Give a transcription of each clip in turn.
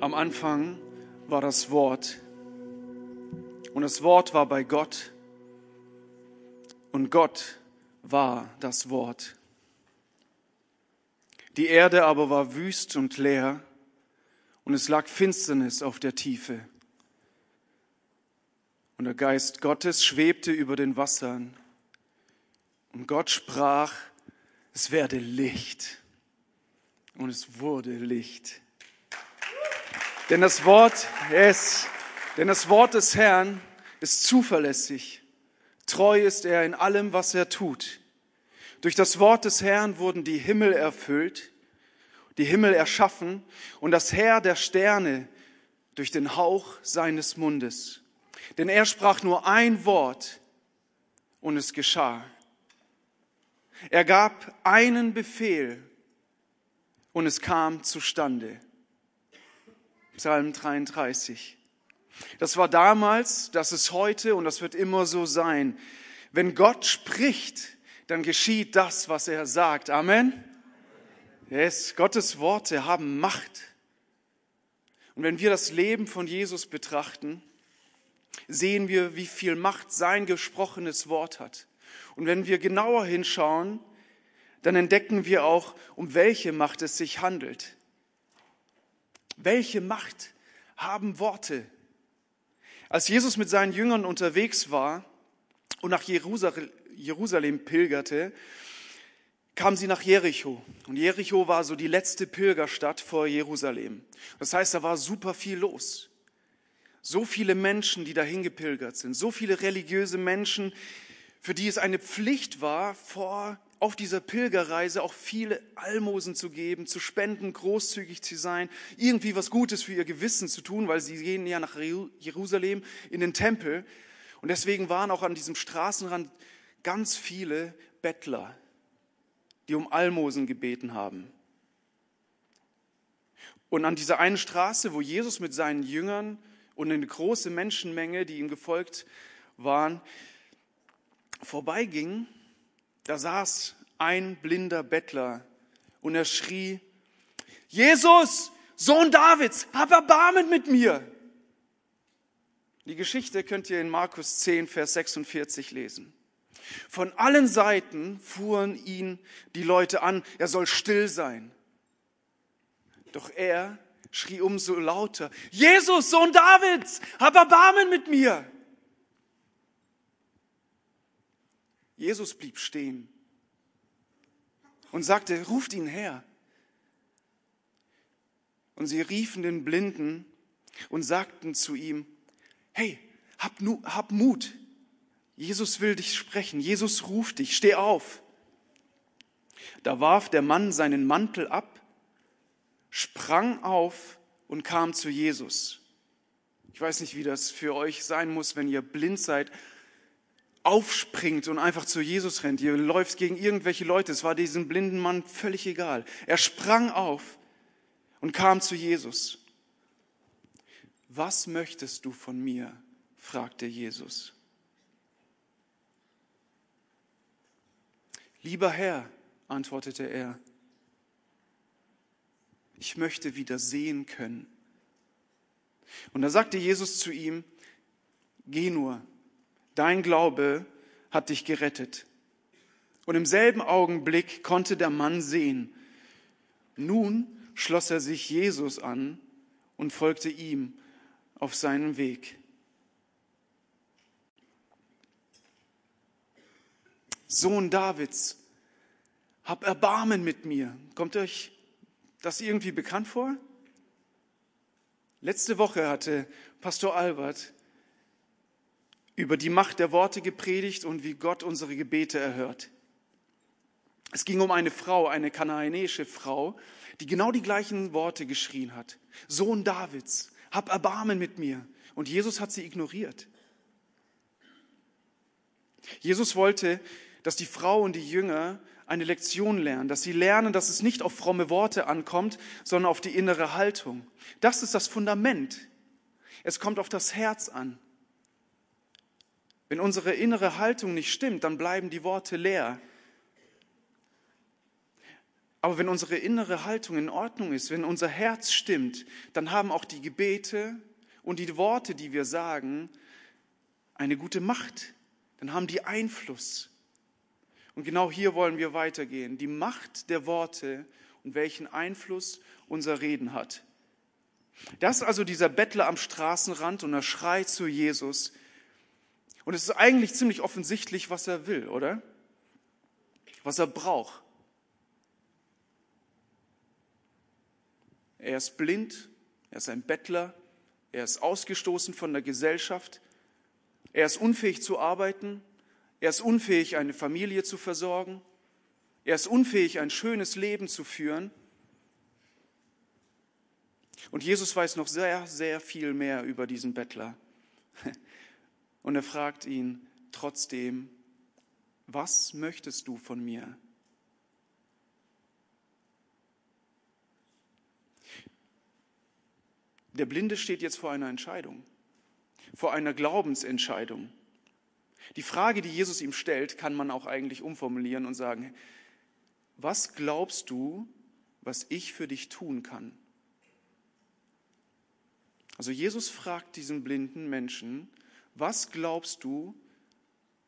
Am Anfang war das Wort und das Wort war bei Gott und Gott war das Wort. Die Erde aber war wüst und leer und es lag Finsternis auf der Tiefe. Und der Geist Gottes schwebte über den Wassern. Und Gott sprach, es werde Licht. Und es wurde Licht. Denn das Wort, yes, denn das Wort des Herrn ist zuverlässig. Treu ist er in allem, was er tut. Durch das Wort des Herrn wurden die Himmel erfüllt, die Himmel erschaffen und das Herr der Sterne durch den Hauch seines Mundes. Denn er sprach nur ein Wort und es geschah. Er gab einen Befehl und es kam zustande. Psalm 33. Das war damals, das ist heute und das wird immer so sein. Wenn Gott spricht, dann geschieht das, was er sagt. Amen. Yes, Gottes Worte haben Macht. Und wenn wir das Leben von Jesus betrachten, sehen wir, wie viel Macht sein gesprochenes Wort hat. Und wenn wir genauer hinschauen, dann entdecken wir auch, um welche Macht es sich handelt. Welche Macht haben Worte? Als Jesus mit seinen Jüngern unterwegs war und nach Jerusalem pilgerte, kamen sie nach Jericho. Und Jericho war so die letzte Pilgerstadt vor Jerusalem. Das heißt, da war super viel los. So viele Menschen, die dahin gepilgert sind. So viele religiöse Menschen, für die es eine Pflicht war, vor auf dieser Pilgerreise auch viele Almosen zu geben, zu spenden, großzügig zu sein, irgendwie was Gutes für ihr Gewissen zu tun, weil sie gehen ja nach Jerusalem in den Tempel. Und deswegen waren auch an diesem Straßenrand ganz viele Bettler, die um Almosen gebeten haben. Und an dieser einen Straße, wo Jesus mit seinen Jüngern und eine große Menschenmenge, die ihm gefolgt waren, vorbeiging, da saß ein blinder Bettler und er schrie, Jesus, Sohn Davids, hab Erbarmen mit mir. Die Geschichte könnt ihr in Markus 10, Vers 46 lesen. Von allen Seiten fuhren ihn die Leute an, er soll still sein. Doch er schrie umso lauter, Jesus, Sohn Davids, hab Erbarmen mit mir. Jesus blieb stehen und sagte, ruft ihn her. Und sie riefen den Blinden und sagten zu ihm, hey, hab, hab Mut. Jesus will dich sprechen. Jesus ruft dich. Steh auf. Da warf der Mann seinen Mantel ab, sprang auf und kam zu Jesus. Ich weiß nicht, wie das für euch sein muss, wenn ihr blind seid aufspringt und einfach zu Jesus rennt. Ihr läuft gegen irgendwelche Leute. Es war diesem blinden Mann völlig egal. Er sprang auf und kam zu Jesus. Was möchtest du von mir? fragte Jesus. Lieber Herr, antwortete er, ich möchte wieder sehen können. Und da sagte Jesus zu ihm, geh nur, dein Glaube hat dich gerettet. Und im selben Augenblick konnte der Mann sehen. Nun schloss er sich Jesus an und folgte ihm auf seinen Weg. Sohn Davids, hab Erbarmen mit mir. Kommt euch das irgendwie bekannt vor? Letzte Woche hatte Pastor Albert über die Macht der Worte gepredigt und wie Gott unsere Gebete erhört. Es ging um eine Frau, eine kanaanäische Frau, die genau die gleichen Worte geschrien hat. Sohn Davids, hab Erbarmen mit mir. Und Jesus hat sie ignoriert. Jesus wollte, dass die Frau und die Jünger eine Lektion lernen, dass sie lernen, dass es nicht auf fromme Worte ankommt, sondern auf die innere Haltung. Das ist das Fundament. Es kommt auf das Herz an. Wenn unsere innere Haltung nicht stimmt, dann bleiben die Worte leer. Aber wenn unsere innere Haltung in Ordnung ist, wenn unser Herz stimmt, dann haben auch die Gebete und die Worte, die wir sagen, eine gute Macht. Dann haben die Einfluss. Und genau hier wollen wir weitergehen. Die Macht der Worte und welchen Einfluss unser Reden hat. Das ist also dieser Bettler am Straßenrand und er schreit zu Jesus. Und es ist eigentlich ziemlich offensichtlich, was er will, oder? Was er braucht. Er ist blind, er ist ein Bettler, er ist ausgestoßen von der Gesellschaft, er ist unfähig zu arbeiten, er ist unfähig, eine Familie zu versorgen, er ist unfähig, ein schönes Leben zu führen. Und Jesus weiß noch sehr, sehr viel mehr über diesen Bettler. Und er fragt ihn trotzdem, was möchtest du von mir? Der Blinde steht jetzt vor einer Entscheidung, vor einer Glaubensentscheidung. Die Frage, die Jesus ihm stellt, kann man auch eigentlich umformulieren und sagen, was glaubst du, was ich für dich tun kann? Also Jesus fragt diesen blinden Menschen, was glaubst du,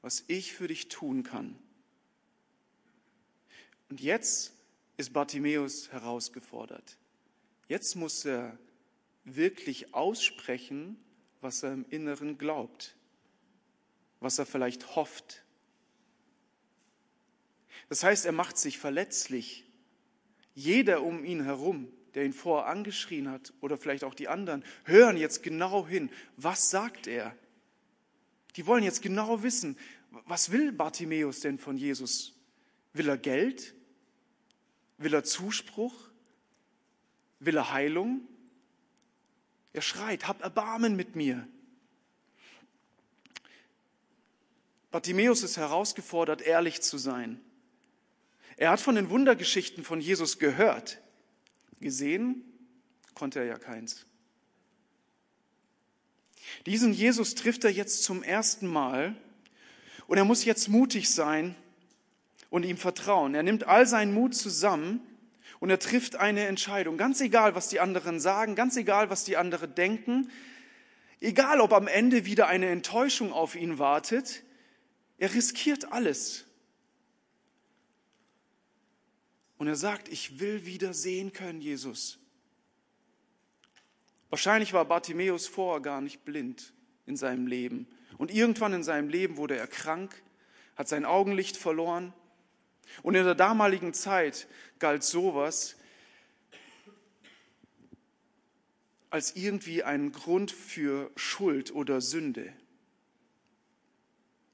was ich für dich tun kann? Und jetzt ist Bartimäus herausgefordert. Jetzt muss er wirklich aussprechen, was er im Inneren glaubt, was er vielleicht hofft. Das heißt, er macht sich verletzlich. Jeder um ihn herum, der ihn vorher angeschrien hat, oder vielleicht auch die anderen, hören jetzt genau hin, was sagt er? Die wollen jetzt genau wissen, was will Bartimäus denn von Jesus? Will er Geld? Will er Zuspruch? Will er Heilung? Er schreit, hab Erbarmen mit mir. Bartimäus ist herausgefordert, ehrlich zu sein. Er hat von den Wundergeschichten von Jesus gehört. Gesehen konnte er ja keins. Diesen Jesus trifft er jetzt zum ersten Mal und er muss jetzt mutig sein und ihm vertrauen. Er nimmt all seinen Mut zusammen und er trifft eine Entscheidung. Ganz egal, was die anderen sagen, ganz egal, was die anderen denken, egal, ob am Ende wieder eine Enttäuschung auf ihn wartet, er riskiert alles. Und er sagt, ich will wieder sehen können, Jesus. Wahrscheinlich war Bartimäus vorher gar nicht blind in seinem Leben. Und irgendwann in seinem Leben wurde er krank, hat sein Augenlicht verloren und in der damaligen Zeit galt sowas als irgendwie ein Grund für Schuld oder Sünde.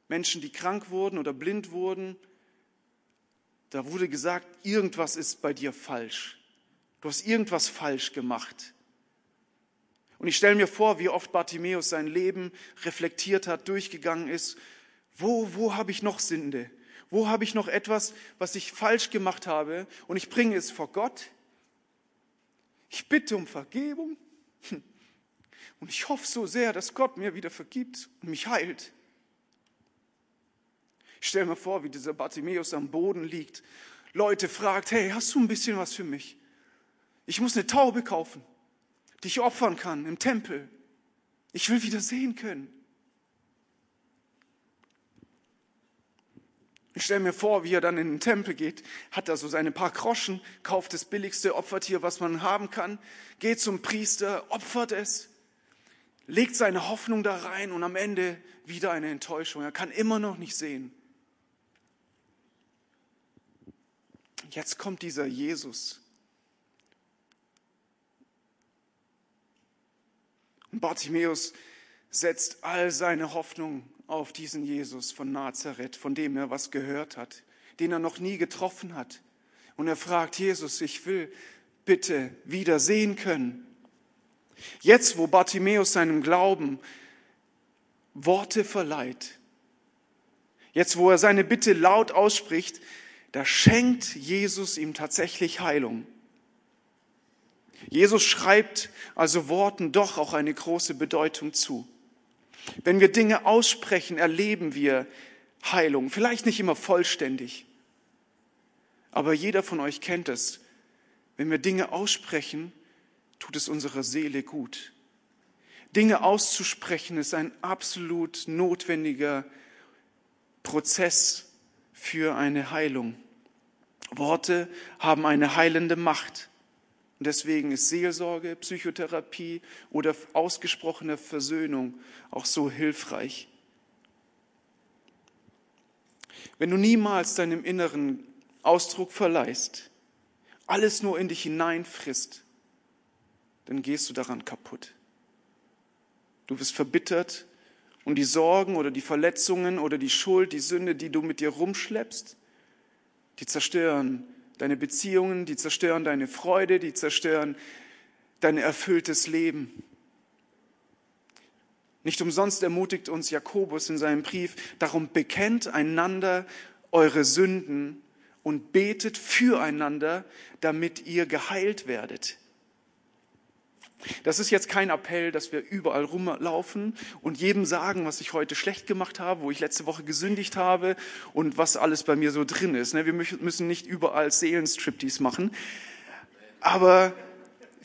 Menschen, die krank wurden oder blind wurden, da wurde gesagt, irgendwas ist bei dir falsch. Du hast irgendwas falsch gemacht. Und ich stelle mir vor, wie oft Bartimäus sein Leben reflektiert hat, durchgegangen ist. Wo, wo habe ich noch Sünde? Wo habe ich noch etwas, was ich falsch gemacht habe und ich bringe es vor Gott? Ich bitte um Vergebung und ich hoffe so sehr, dass Gott mir wieder vergibt und mich heilt. Ich stelle mir vor, wie dieser Bartimäus am Boden liegt, Leute fragt, hey, hast du ein bisschen was für mich? Ich muss eine Taube kaufen, die ich opfern kann im Tempel. Ich will wieder sehen können. Ich stelle mir vor, wie er dann in den Tempel geht, hat er so seine paar Groschen, kauft das billigste Opfertier, was man haben kann, geht zum Priester, opfert es, legt seine Hoffnung da rein und am Ende wieder eine Enttäuschung. Er kann immer noch nicht sehen. Jetzt kommt dieser Jesus. Bartimäus setzt all seine Hoffnung auf diesen Jesus von Nazareth, von dem er was gehört hat, den er noch nie getroffen hat. Und er fragt Jesus, ich will bitte wieder sehen können. Jetzt, wo Bartimäus seinem Glauben Worte verleiht, jetzt, wo er seine Bitte laut ausspricht, da schenkt Jesus ihm tatsächlich Heilung. Jesus schreibt also Worten doch auch eine große Bedeutung zu. Wenn wir Dinge aussprechen, erleben wir Heilung. Vielleicht nicht immer vollständig, Aber jeder von euch kennt es. Wenn wir Dinge aussprechen, tut es unserer Seele gut. Dinge auszusprechen ist ein absolut notwendiger Prozess für eine Heilung. Worte haben eine heilende Macht. Und deswegen ist Seelsorge, Psychotherapie oder ausgesprochene Versöhnung auch so hilfreich. Wenn du niemals deinem Inneren Ausdruck verleihst, alles nur in dich hineinfrisst, dann gehst du daran kaputt. Du wirst verbittert und die Sorgen oder die Verletzungen oder die Schuld, die Sünde, die du mit dir rumschleppst, die zerstören deine Beziehungen, die zerstören deine Freude, die zerstören dein erfülltes Leben. Nicht umsonst ermutigt uns Jakobus in seinem Brief, darum bekennt einander eure Sünden und betet füreinander, damit ihr geheilt werdet. Das ist jetzt kein Appell, dass wir überall rumlaufen und jedem sagen, was ich heute schlecht gemacht habe, wo ich letzte Woche gesündigt habe und was alles bei mir so drin ist. Ne? Wir müssen nicht überall Seelenstriptease machen. Aber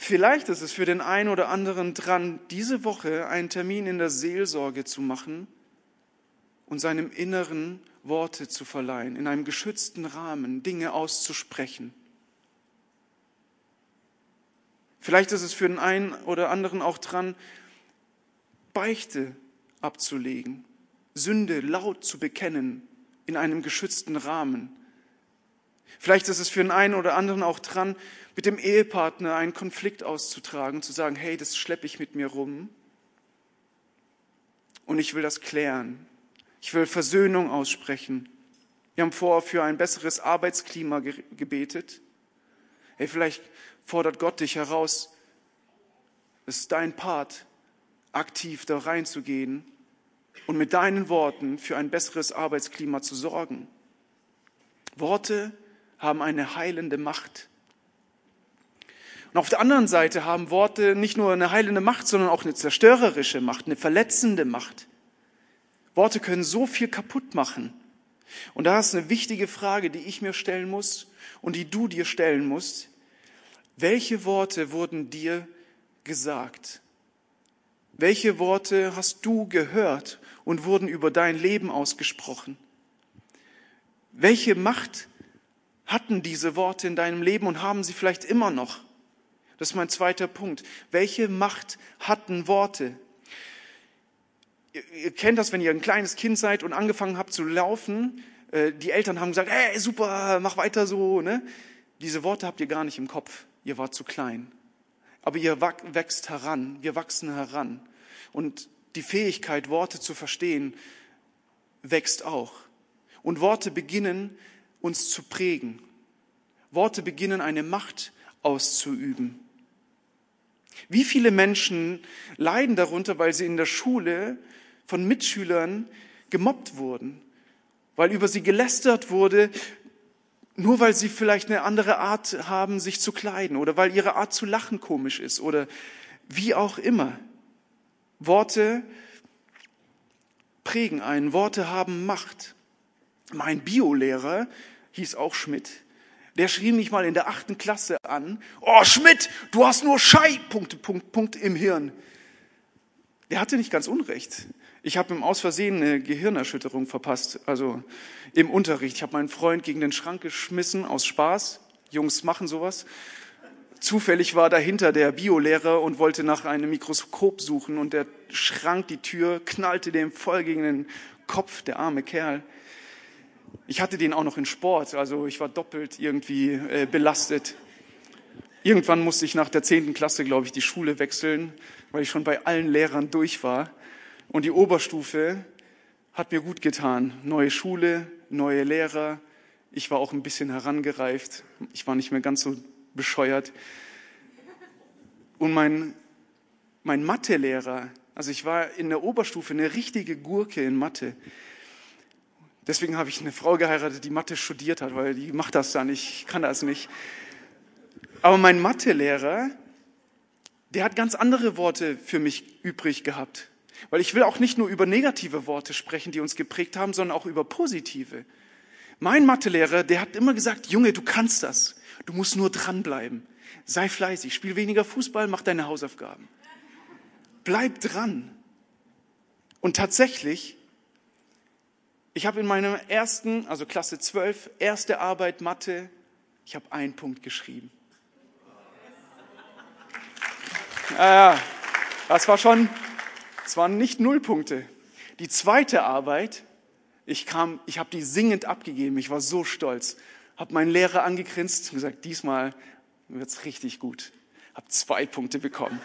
Vielleicht ist es für den einen oder anderen dran, diese Woche einen Termin in der Seelsorge zu machen und seinem Inneren Worte zu verleihen, in einem geschützten Rahmen Dinge auszusprechen. Vielleicht ist es für den einen oder anderen auch dran, Beichte abzulegen, Sünde laut zu bekennen in einem geschützten Rahmen. Vielleicht ist es für den einen oder anderen auch dran, mit dem Ehepartner einen Konflikt auszutragen, zu sagen, hey, das schleppe ich mit mir rum und ich will das klären. Ich will Versöhnung aussprechen. Wir haben vorher für ein besseres Arbeitsklima gebetet. Hey, vielleicht fordert Gott dich heraus. Es ist dein Part, aktiv da reinzugehen und mit deinen Worten für ein besseres Arbeitsklima zu sorgen. Worte haben eine heilende Macht. Und auf der anderen Seite haben Worte nicht nur eine heilende Macht, sondern auch eine zerstörerische Macht, eine verletzende Macht. Worte können so viel kaputt machen. Und da ist eine wichtige Frage, die ich mir stellen muss und die du dir stellen musst. Welche Worte wurden dir gesagt? Welche Worte hast du gehört und wurden über dein Leben ausgesprochen? Welche Macht hatten diese Worte in deinem Leben und haben sie vielleicht immer noch? Das ist mein zweiter Punkt. Welche Macht hatten Worte? Ihr, kennt das, wenn ihr ein kleines Kind seid und angefangen habt zu laufen. Äh, die Eltern haben gesagt, hey, super, mach weiter so. Ne? Diese Worte habt ihr gar nicht im Kopf. Ihr wart zu klein. Aber ihr wächst heran. Wir wachsen heran. Und die Fähigkeit, Worte zu verstehen, wächst auch. Und Worte beginnen, uns zu prägen. Worte beginnen, eine Macht auszuüben. Wie viele Menschen leiden darunter, weil sie in der Schule von Mitschülern gemobbt wurden, weil über sie gelästert wurde, nur weil sie vielleicht eine andere Art haben, sich zu kleiden oder weil ihre Art zu lachen komisch ist oder wie auch immer. Worte prägen einen, Worte haben Macht. Mein Biolehrer hieß auch Schmidt. Der schrie mich mal in der achten Klasse an. Oh, Schmidt, du hast nur Schei, Punkt, Punkt, Punkt im Hirn. Der hatte nicht ganz Unrecht. Ich habe ihm aus Versehen eine Gehirnerschütterung verpasst, also im Unterricht. Ich habe meinen Freund gegen den Schrank geschmissen aus Spaß. Jungs machen sowas. Zufällig war dahinter der Biolehrer und wollte nach einem Mikroskop suchen und der Schrank, die Tür, knallte dem voll gegen den Kopf, der arme Kerl. Ich hatte den auch noch in Sport, also ich war doppelt irgendwie äh, belastet. Irgendwann musste ich nach der zehnten Klasse, glaube ich, die Schule wechseln, weil ich schon bei allen Lehrern durch war. Und die Oberstufe hat mir gut getan. Neue Schule, neue Lehrer. Ich war auch ein bisschen herangereift. Ich war nicht mehr ganz so bescheuert. Und mein, mein Mathelehrer, also ich war in der Oberstufe eine richtige Gurke in Mathe. Deswegen habe ich eine Frau geheiratet, die Mathe studiert hat, weil die macht das dann, ich kann das nicht. Aber mein Mathelehrer, der hat ganz andere Worte für mich übrig gehabt. Weil ich will auch nicht nur über negative Worte sprechen, die uns geprägt haben, sondern auch über positive. Mein Mathelehrer, der hat immer gesagt, Junge, du kannst das. Du musst nur dranbleiben. Sei fleißig, spiel weniger Fußball, mach deine Hausaufgaben. Bleib dran. Und tatsächlich, ich habe in meiner ersten, also Klasse 12, erste Arbeit Mathe, ich habe einen Punkt geschrieben. Ja, das war schon, es waren nicht null Punkte. Die zweite Arbeit, ich kam, ich habe die singend abgegeben. Ich war so stolz. Habe meinen Lehrer angegrinst und gesagt, diesmal wird's richtig gut. Habe zwei Punkte bekommen.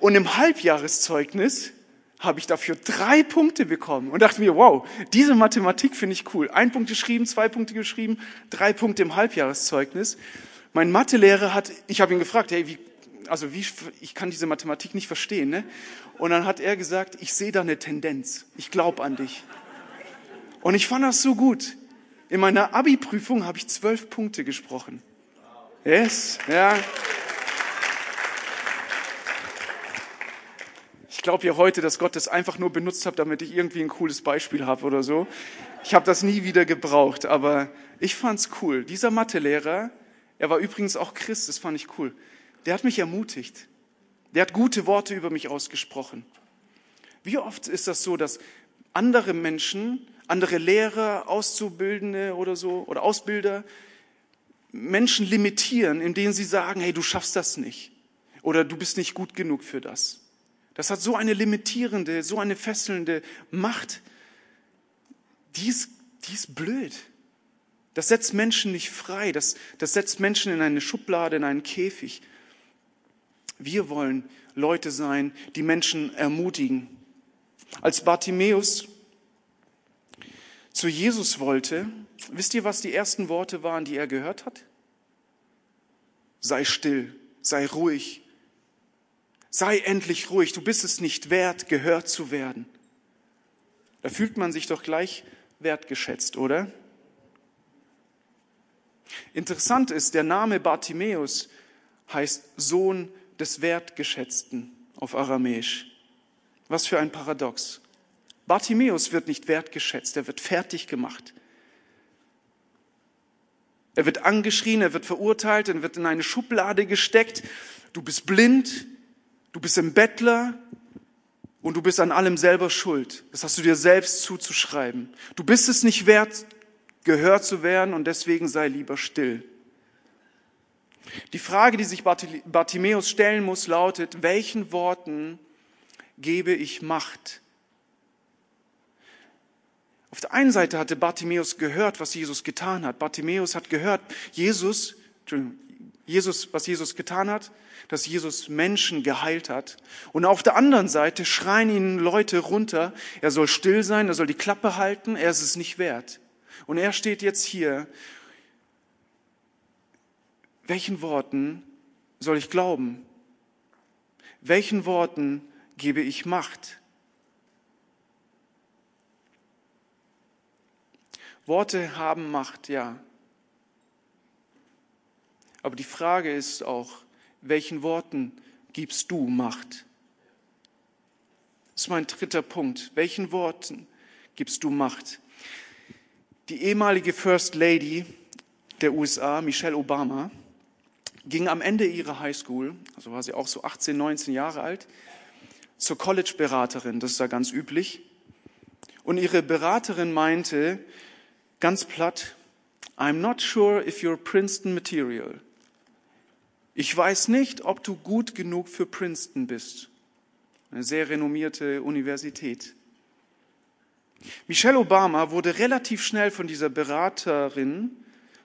Und im Halbjahreszeugnis habe ich dafür drei Punkte bekommen und dachte mir, wow, diese Mathematik finde ich cool. Ein Punkt geschrieben, zwei Punkte geschrieben, drei Punkte im Halbjahreszeugnis. Mein Mathelehrer hat, ich habe ihn gefragt, hey, wie, also wie, ich kann diese Mathematik nicht verstehen, ne? Und dann hat er gesagt, ich sehe da eine Tendenz. Ich glaube an dich. Und ich fand das so gut. In meiner Abi-Prüfung habe ich zwölf Punkte gesprochen. Yes, ja. Ich glaube ja heute, dass Gott das einfach nur benutzt hat, damit ich irgendwie ein cooles Beispiel habe oder so. Ich habe das nie wieder gebraucht, aber ich fand's cool. Dieser Mathelehrer, er war übrigens auch Christ, das fand ich cool. Der hat mich ermutigt. Der hat gute Worte über mich ausgesprochen. Wie oft ist das so, dass andere Menschen, andere Lehrer, Auszubildende oder so oder Ausbilder Menschen limitieren, indem sie sagen, hey, du schaffst das nicht oder du bist nicht gut genug für das. Das hat so eine limitierende, so eine fesselnde Macht. Die ist, die ist blöd. Das setzt Menschen nicht frei. Das, das setzt Menschen in eine Schublade, in einen Käfig. Wir wollen Leute sein, die Menschen ermutigen. Als Bartimäus zu Jesus wollte, wisst ihr, was die ersten Worte waren, die er gehört hat? Sei still, sei ruhig, sei endlich ruhig, du bist es nicht wert, gehört zu werden. Da fühlt man sich doch gleich wertgeschätzt, oder? Interessant ist, der Name Bartimäus heißt Sohn des Wertgeschätzten auf Aramäisch. Was für ein Paradox. Bartimäus wird nicht wertgeschätzt, er wird fertig gemacht. Er wird angeschrien, er wird verurteilt, er wird in eine Schublade gesteckt. Du bist blind, du bist ein Bettler und du bist an allem selber schuld. Das hast du dir selbst zuzuschreiben. Du bist es nicht wert, gehört zu werden und deswegen sei lieber still. Die Frage, die sich Bartimäus stellen muss, lautet, welchen Worten gebe ich Macht? Auf der einen Seite hatte Bartimäus gehört, was Jesus getan hat. Bartimäus hat gehört, Jesus, Jesus, was Jesus getan hat, dass Jesus Menschen geheilt hat. Und auf der anderen Seite schreien ihn Leute runter, er soll still sein, er soll die Klappe halten, er ist es nicht wert. Und er steht jetzt hier welchen Worten soll ich glauben? Welchen Worten gebe ich Macht? Worte haben Macht, ja. Aber die Frage ist auch, welchen Worten gibst du Macht? Das ist mein dritter Punkt. Welchen Worten gibst du Macht? Die ehemalige First Lady der USA, Michelle Obama, ging am Ende ihrer Highschool, also war sie auch so 18, 19 Jahre alt, zur College-Beraterin, das ist ja ganz üblich. Und ihre Beraterin meinte ganz platt, I'm not sure if you're Princeton material. Ich weiß nicht, ob du gut genug für Princeton bist. Eine sehr renommierte Universität. Michelle Obama wurde relativ schnell von dieser Beraterin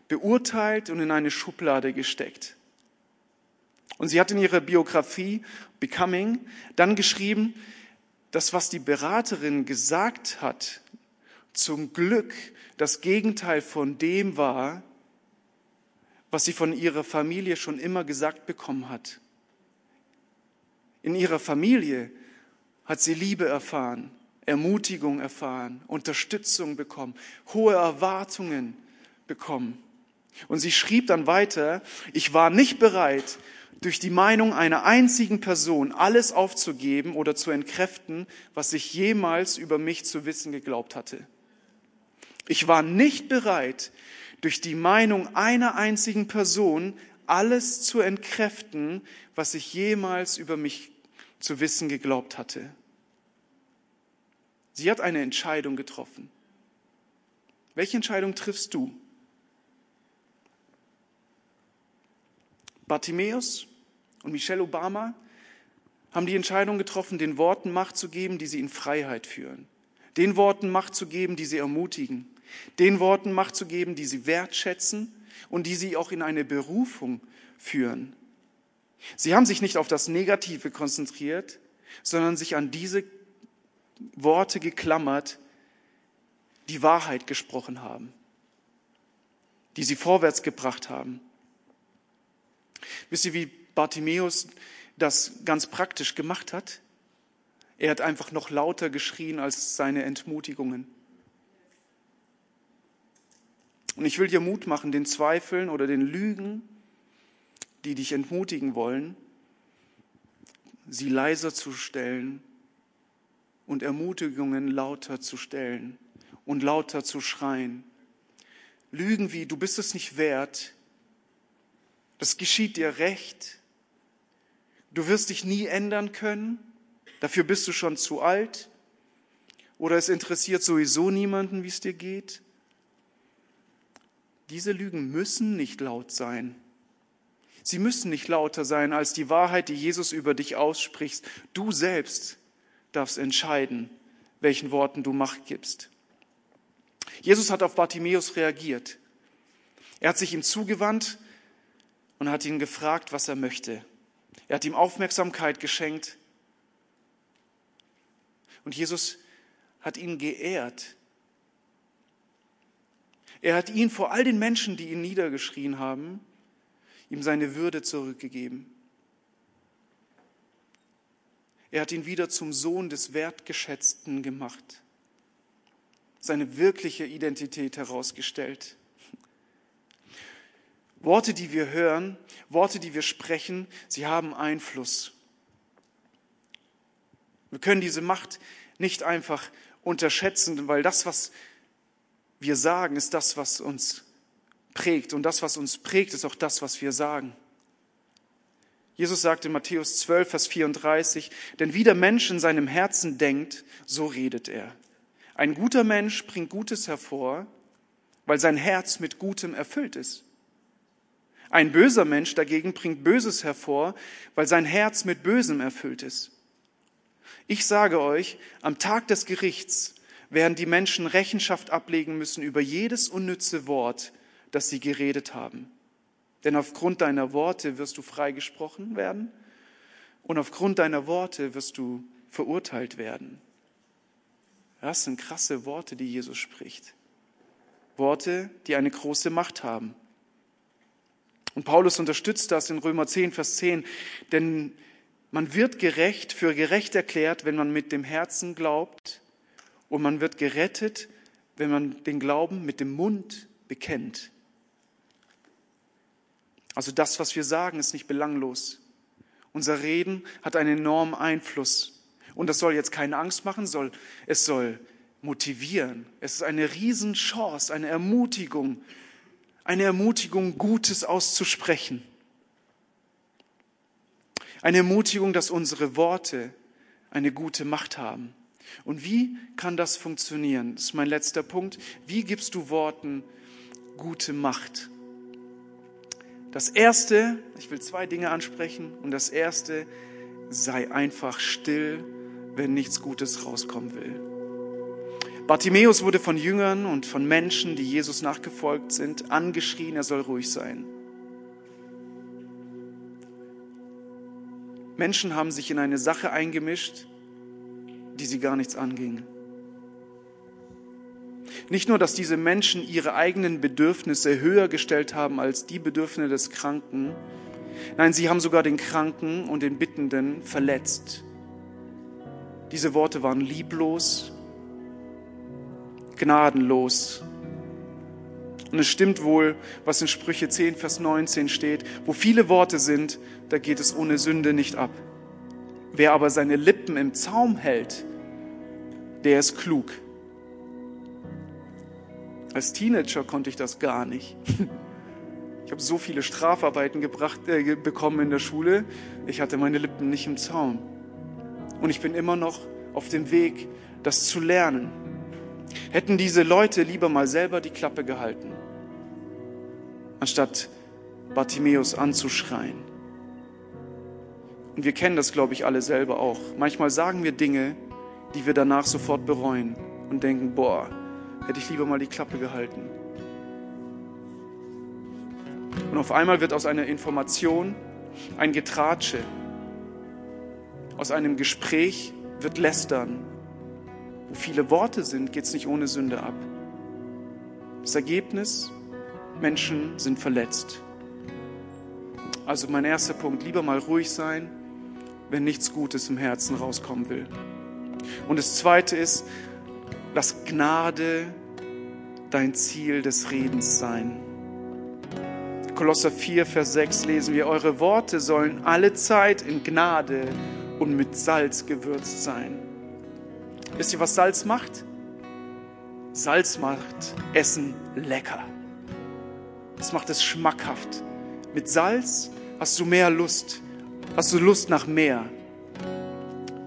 beurteilt und in eine Schublade gesteckt. Und sie hat in ihrer Biografie Becoming dann geschrieben, dass was die Beraterin gesagt hat, zum Glück das Gegenteil von dem war, was sie von ihrer Familie schon immer gesagt bekommen hat. In ihrer Familie hat sie Liebe erfahren, Ermutigung erfahren, Unterstützung bekommen, hohe Erwartungen bekommen. Und sie schrieb dann weiter, ich war nicht bereit, durch die Meinung einer einzigen Person alles aufzugeben oder zu entkräften, was ich jemals über mich zu wissen geglaubt hatte. Ich war nicht bereit, durch die Meinung einer einzigen Person alles zu entkräften, was ich jemals über mich zu wissen geglaubt hatte. Sie hat eine Entscheidung getroffen. Welche Entscheidung triffst du? Bartimäus und Michelle Obama haben die Entscheidung getroffen, den Worten Macht zu geben, die sie in Freiheit führen. Den Worten Macht zu geben, die sie ermutigen. Den Worten Macht zu geben, die sie wertschätzen und die sie auch in eine Berufung führen. Sie haben sich nicht auf das Negative konzentriert, sondern sich an diese Worte geklammert, die Wahrheit gesprochen haben, die sie vorwärts gebracht haben. Wisst ihr, wie Bartimäus das ganz praktisch gemacht hat? Er hat einfach noch lauter geschrien als seine Entmutigungen. Und ich will dir Mut machen, den Zweifeln oder den Lügen, die dich entmutigen wollen, sie leiser zu stellen und Ermutigungen lauter zu stellen und lauter zu schreien. Lügen wie, du bist es nicht wert, das geschieht dir recht, du wirst dich nie ändern können, dafür bist du schon zu alt oder es interessiert sowieso niemanden, wie es dir geht. Diese Lügen müssen nicht laut sein. Sie müssen nicht lauter sein als die Wahrheit, die Jesus über dich ausspricht. Du selbst darfst entscheiden, welchen Worten du Macht gibst. Jesus hat auf Bartimäus reagiert. Er hat sich ihm zugewandt und hat ihn gefragt, was er möchte. Er hat ihm Aufmerksamkeit geschenkt. Und Jesus hat ihn geehrt. Er hat ihn vor all den Menschen, die ihn niedergeschrien haben, ihm seine Würde zurückgegeben. Er hat ihn wieder zum Sohn des Wertgeschätzten gemacht, seine wirkliche Identität herausgestellt. Worte, die wir hören, Worte, die wir sprechen, sie haben Einfluss. Wir können diese Macht nicht einfach unterschätzen, weil das, was wir sagen, ist das, was uns prägt. Und das, was uns prägt, ist auch das, was wir sagen. Jesus sagte in Matthäus 12, Vers 34, denn wie der Mensch in seinem Herzen denkt, so redet er. Ein guter Mensch bringt Gutes hervor, weil sein Herz mit Gutem erfüllt ist. Ein böser Mensch dagegen bringt Böses hervor, weil sein Herz mit Bösem erfüllt ist. Ich sage euch, am Tag des Gerichts werden die Menschen Rechenschaft ablegen müssen über jedes unnütze Wort, das sie geredet haben. Denn aufgrund deiner Worte wirst du freigesprochen werden und aufgrund deiner Worte wirst du verurteilt werden. Das sind krasse Worte, die Jesus spricht. Worte, die eine große Macht haben. Und Paulus unterstützt das in Römer 10, Vers 10, denn man wird gerecht, für gerecht erklärt, wenn man mit dem Herzen glaubt und man wird gerettet, wenn man den Glauben mit dem Mund bekennt. Also das, was wir sagen, ist nicht belanglos. Unser Reden hat einen enormen Einfluss. Und das soll jetzt keine Angst machen, soll, es soll motivieren. Es ist eine Riesenchance, eine Ermutigung, eine Ermutigung, Gutes auszusprechen. Eine Ermutigung, dass unsere Worte eine gute Macht haben. Und wie kann das funktionieren? Das ist mein letzter Punkt. Wie gibst du Worten gute Macht? Das erste, ich will zwei Dinge ansprechen, und das erste, sei einfach still, wenn nichts Gutes rauskommen will. Bartimäus wurde von Jüngern und von Menschen, die Jesus nachgefolgt sind, angeschrien, er soll ruhig sein. Menschen haben sich in eine Sache eingemischt, die sie gar nichts anging. Nicht nur, dass diese Menschen ihre eigenen Bedürfnisse höher gestellt haben als die Bedürfnisse des Kranken, nein, sie haben sogar den Kranken und den Bittenden verletzt. Diese Worte waren lieblos, gnadenlos. Und es stimmt wohl, was in Sprüche 10, Vers 19 steht, wo viele Worte sind, da geht es ohne Sünde nicht ab. Wer aber seine Lippen im Zaum hält, der ist klug. Als Teenager konnte ich das gar nicht. Ich habe so viele Strafarbeiten gebracht, äh, bekommen in der Schule. Ich hatte meine Lippen nicht im Zaum. Und ich bin immer noch auf dem Weg, das zu lernen. Hätten diese Leute lieber mal selber die Klappe gehalten, anstatt Bartimäus anzuschreien. Und wir kennen das, glaube ich, alle selber auch. Manchmal sagen wir Dinge, die wir danach sofort bereuen und denken, boah, hätte ich lieber mal die Klappe gehalten. Und auf einmal wird aus einer Information ein Getratsche. Aus einem Gespräch wird Lästern. Wo viele Worte sind, geht es nicht ohne Sünde ab. Das Ergebnis, Menschen sind verletzt. Also mein erster Punkt, lieber mal ruhig sein, wenn nichts Gutes im Herzen rauskommen will. Und das zweite ist, lass Gnade dein Ziel des Redens sein. Kolosser 4, Vers 6 lesen wir, eure Worte sollen alle Zeit in Gnade und mit Salz gewürzt sein. Wisst ihr, was Salz macht? Salz macht Essen lecker. Es macht es schmackhaft. Mit Salz hast du mehr Lust, hast du Lust nach mehr.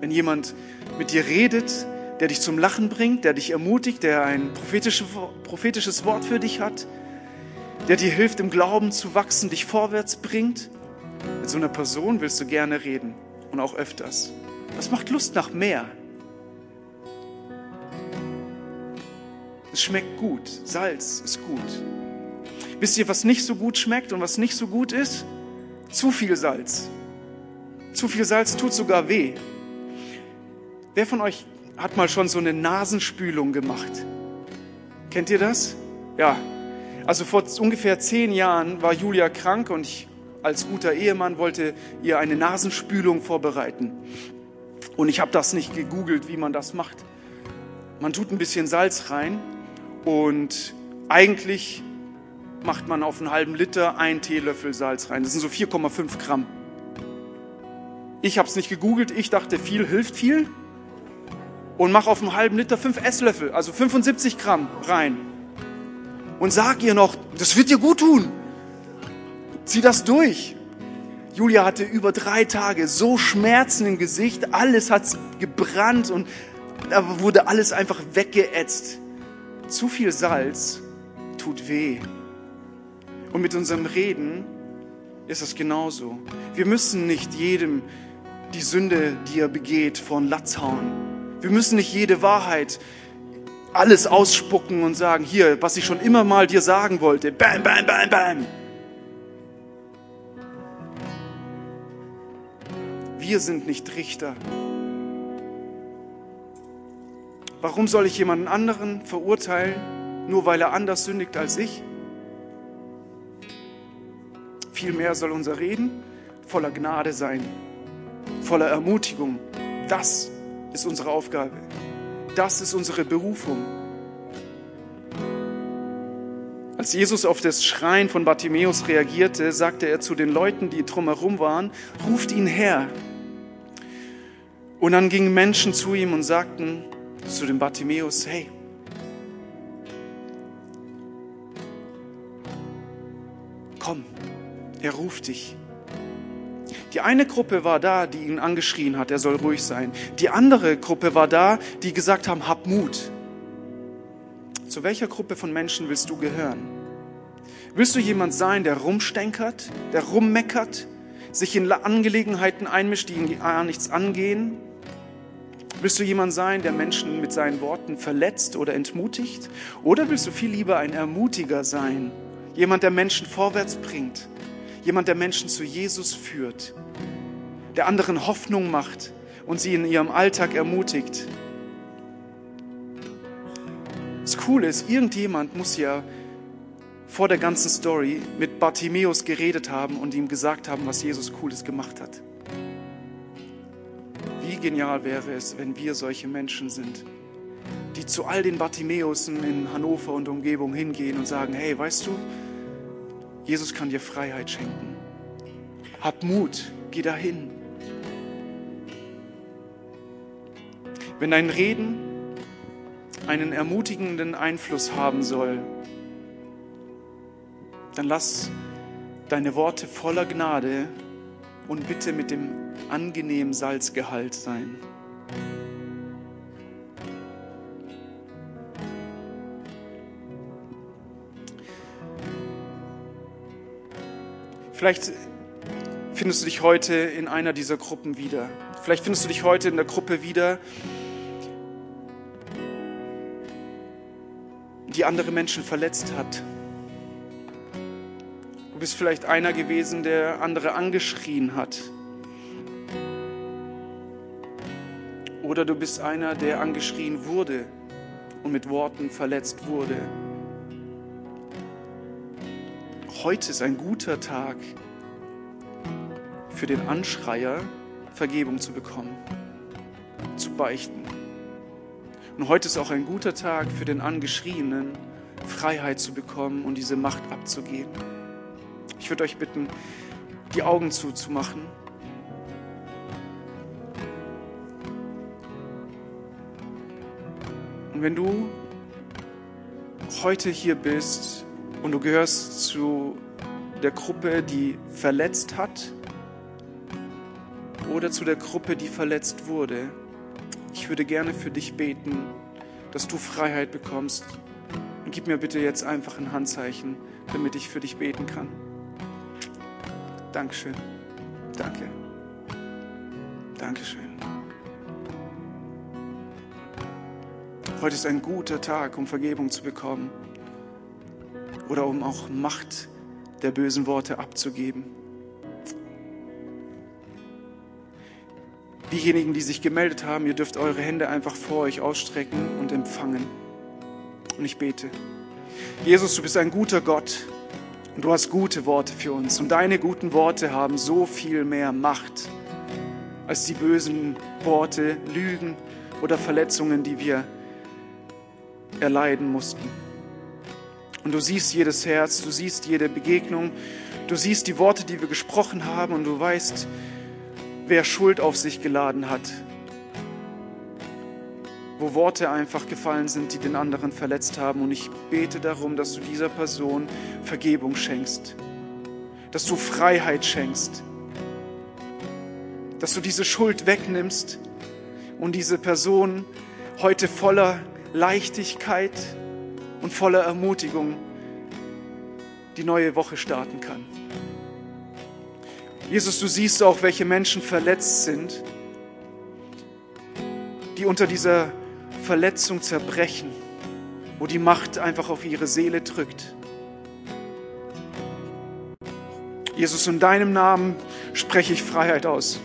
Wenn jemand mit dir redet, der dich zum Lachen bringt, der dich ermutigt, der ein prophetisches Wort für dich hat, der dir hilft, im Glauben zu wachsen, dich vorwärts bringt. Mit so einer Person willst du gerne reden und auch öfters. Das macht Lust nach mehr. Es schmeckt gut. Salz ist gut. Wisst ihr, was nicht so gut schmeckt und was nicht so gut ist? Zu viel Salz. Zu viel Salz tut sogar weh. Wer von euch hat mal schon so eine Nasenspülung gemacht? Kennt ihr das? Ja, also vor ungefähr zehn Jahren war Julia krank und ich als guter Ehemann wollte ihr eine Nasenspülung vorbereiten. Und ich habe das nicht gegoogelt, wie man das macht. Man tut ein bisschen Salz rein und eigentlich macht man auf einen halben Liter einen Teelöffel Salz rein. Das sind so 4,5 Gramm. Ich habe es nicht gegoogelt, ich dachte, viel hilft viel und mache auf einen halben Liter fünf Esslöffel, also 75 Gramm rein und sag ihr noch, das wird dir gut tun. Zieh das durch. Julia hatte über drei Tage so Schmerzen im Gesicht, alles hat gebrannt und da wurde alles einfach weggeätzt. Zu viel Salz tut weh. Und mit unserem Reden ist es genauso. Wir müssen nicht jedem die Sünde, die er begeht, von Latz hauen. Wir müssen nicht jede Wahrheit alles ausspucken und sagen, hier, was ich schon immer mal dir sagen wollte. Bam, bam, bam, bam. Wir sind nicht Richter. Warum soll ich jemanden anderen verurteilen, nur weil er anders sündigt als ich? Vielmehr soll unser Reden voller Gnade sein, voller Ermutigung. Das ist unsere Aufgabe. Das ist unsere Berufung. Als Jesus auf das Schreien von Bartimäus reagierte, sagte er zu den Leuten, die drumherum waren, ruft ihn her. Und dann gingen Menschen zu ihm und sagten zu dem Bartimäus, hey, komm, er ruft dich. Die eine Gruppe war da, die ihn angeschrien hat, er soll ruhig sein. Die andere Gruppe war da, die gesagt haben, hab Mut. Zu welcher Gruppe von Menschen willst du gehören? Willst du jemand sein, der rumstenkert, der rummeckert, sich in Angelegenheiten einmischt, die ihn gar nichts angehen? Willst du jemand sein, der Menschen mit seinen Worten verletzt oder entmutigt? Oder willst du viel lieber ein Ermutiger sein, jemand, der Menschen vorwärts bringt, jemand, der Menschen zu Jesus führt, der anderen Hoffnung macht und sie in ihrem Alltag ermutigt. Das Coole ist, irgendjemand muss ja vor der ganzen Story mit Bartimäus geredet haben und ihm gesagt haben, was Jesus Cooles gemacht hat. Wie genial wäre es, wenn wir solche Menschen sind, die zu all den Bartimäusen in Hannover und Umgebung hingehen und sagen, hey, weißt du, Jesus kann dir Freiheit schenken. Hab Mut, geh dahin. Wenn dein Reden einen ermutigenden Einfluss haben soll, dann lass deine Worte voller Gnade und bitte mit dem angenehmen Salzgehalt sein. Vielleicht findest du dich heute in einer dieser Gruppen wieder. Vielleicht findest du dich heute in der Gruppe wieder, die andere Menschen verletzt hat. Du bist vielleicht einer gewesen, der andere angeschrien hat. Oder du bist einer, der angeschrien wurde und mit Worten verletzt wurde. Heute ist ein guter Tag für den Anschreier, Vergebung zu bekommen, zu beichten. Und heute ist auch ein guter Tag für den Angeschrienen, Freiheit zu bekommen und diese Macht abzugeben. Ich würde euch bitten, die Augen zuzumachen. Und wenn du heute hier bist und du gehörst zu der Gruppe, die verletzt hat oder zu der Gruppe, die verletzt wurde, ich würde gerne für dich beten, dass du Freiheit bekommst. Und gib mir bitte jetzt einfach ein Handzeichen, damit ich für dich beten kann. Dankeschön. Danke. Dankeschön. Heute ist ein guter Tag, um Vergebung zu bekommen oder um auch Macht der bösen Worte abzugeben. Diejenigen, die sich gemeldet haben, ihr dürft eure Hände einfach vor euch ausstrecken und empfangen. Und ich bete. Jesus, du bist ein guter Gott und du hast gute Worte für uns. Und deine guten Worte haben so viel mehr Macht als die bösen Worte, Lügen oder Verletzungen, die wir erleiden mussten. Und du siehst jedes Herz, du siehst jede Begegnung, du siehst die Worte, die wir gesprochen haben und du weißt, wer Schuld auf sich geladen hat, wo Worte einfach gefallen sind, die den anderen verletzt haben. Und ich bete darum, dass du dieser Person Vergebung schenkst, dass du Freiheit schenkst, dass du diese Schuld wegnimmst und diese Person heute voller Leichtigkeit und voller Ermutigung die neue Woche starten kann. Jesus, du siehst auch, welche Menschen verletzt sind, die unter dieser Verletzung zerbrechen, wo die Macht einfach auf ihre Seele drückt. Jesus, in deinem Namen spreche ich Freiheit aus.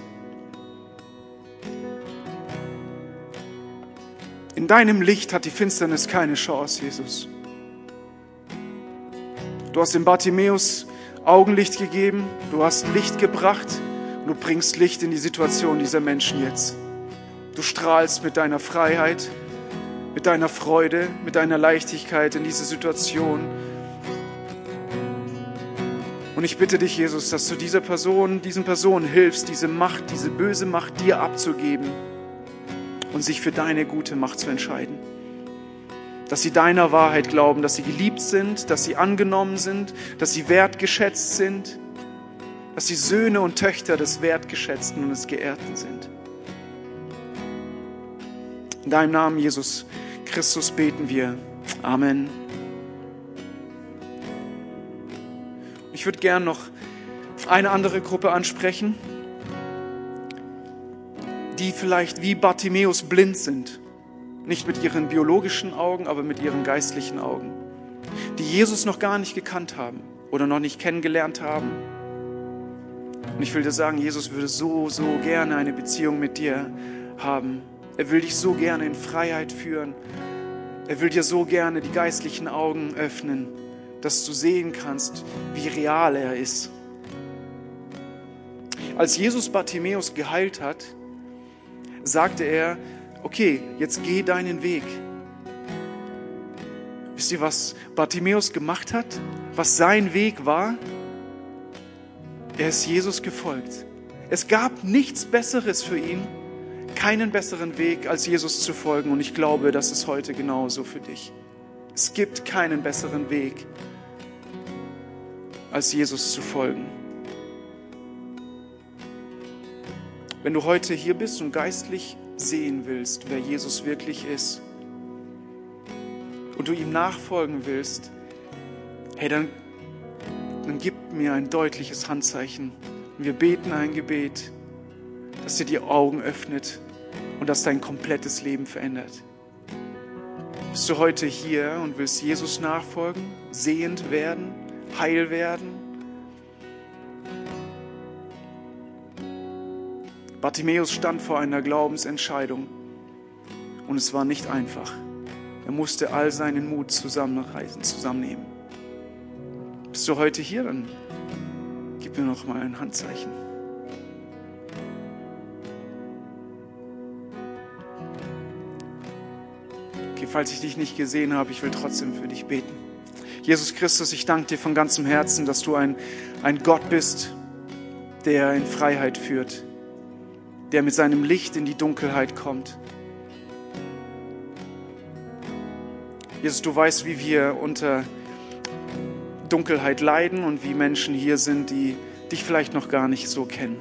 In deinem Licht hat die Finsternis keine Chance, Jesus. Du hast dem Bartimäus Augenlicht gegeben, du hast Licht gebracht und du bringst Licht in die Situation dieser Menschen jetzt. Du strahlst mit deiner Freiheit, mit deiner Freude, mit deiner Leichtigkeit in diese Situation. Und ich bitte dich, Jesus, dass du dieser Person, diesen Personen hilfst, diese Macht, diese böse Macht dir abzugeben und sich für deine gute Macht zu entscheiden dass sie deiner Wahrheit glauben, dass sie geliebt sind, dass sie angenommen sind, dass sie wertgeschätzt sind, dass sie Söhne und Töchter des Wertgeschätzten und des Geehrten sind. In deinem Namen, Jesus Christus, beten wir. Amen. Ich würde gern noch eine andere Gruppe ansprechen, die vielleicht wie Bartimäus blind sind nicht mit ihren biologischen Augen, aber mit ihren geistlichen Augen. Die Jesus noch gar nicht gekannt haben oder noch nicht kennengelernt haben. Und ich will dir sagen, Jesus würde so, so gerne eine Beziehung mit dir haben. Er will dich so gerne in Freiheit führen. Er will dir so gerne die geistlichen Augen öffnen, dass du sehen kannst, wie real er ist. Als Jesus Bartimäus geheilt hat, sagte er, okay, jetzt geh deinen Weg. Wisst ihr, was Bartimäus gemacht hat? Was sein Weg war? Er ist Jesus gefolgt. Es gab nichts Besseres für ihn, keinen besseren Weg, als Jesus zu folgen. Und ich glaube, das ist heute genauso für dich. Es gibt keinen besseren Weg, als Jesus zu folgen. Wenn du heute hier bist und geistlich sehen willst, wer Jesus wirklich ist, und du ihm nachfolgen willst, hey, dann, dann gib mir ein deutliches Handzeichen. Wir beten ein Gebet, das dir die Augen öffnet und das dein komplettes Leben verändert. Bist du heute hier und willst Jesus nachfolgen, sehend werden, heil werden? Bartimäus stand vor einer Glaubensentscheidung und es war nicht einfach. Er musste all seinen Mut zusammenreißen, zusammennehmen. Bist du heute hier? Dann gib mir noch mal ein Handzeichen. Okay, falls ich dich nicht gesehen habe, ich will trotzdem für dich beten. Jesus Christus, ich danke dir von ganzem Herzen, dass du ein, ein Gott bist, der in Freiheit führt, der mit seinem Licht in die Dunkelheit kommt Jesus, du weißt, wie wir unter Dunkelheit leiden und wie Menschen hier sind, die dich vielleicht noch gar nicht so kennen.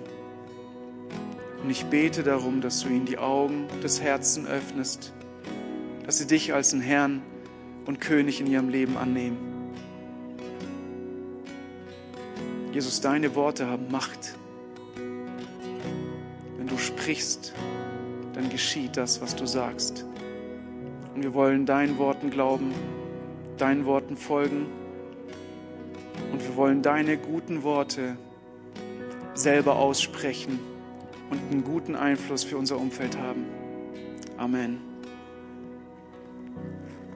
Und ich bete darum, dass du ihnen die Augen des Herzens öffnest, dass sie dich als den Herrn und König in ihrem Leben annehmen. Jesus, deine Worte haben Macht. Sprichst, dann geschieht das, was du sagst. Und wir wollen deinen Worten glauben, deinen Worten folgen. Und wir wollen deine guten Worte selber aussprechen und einen guten Einfluss für unser Umfeld haben. Amen.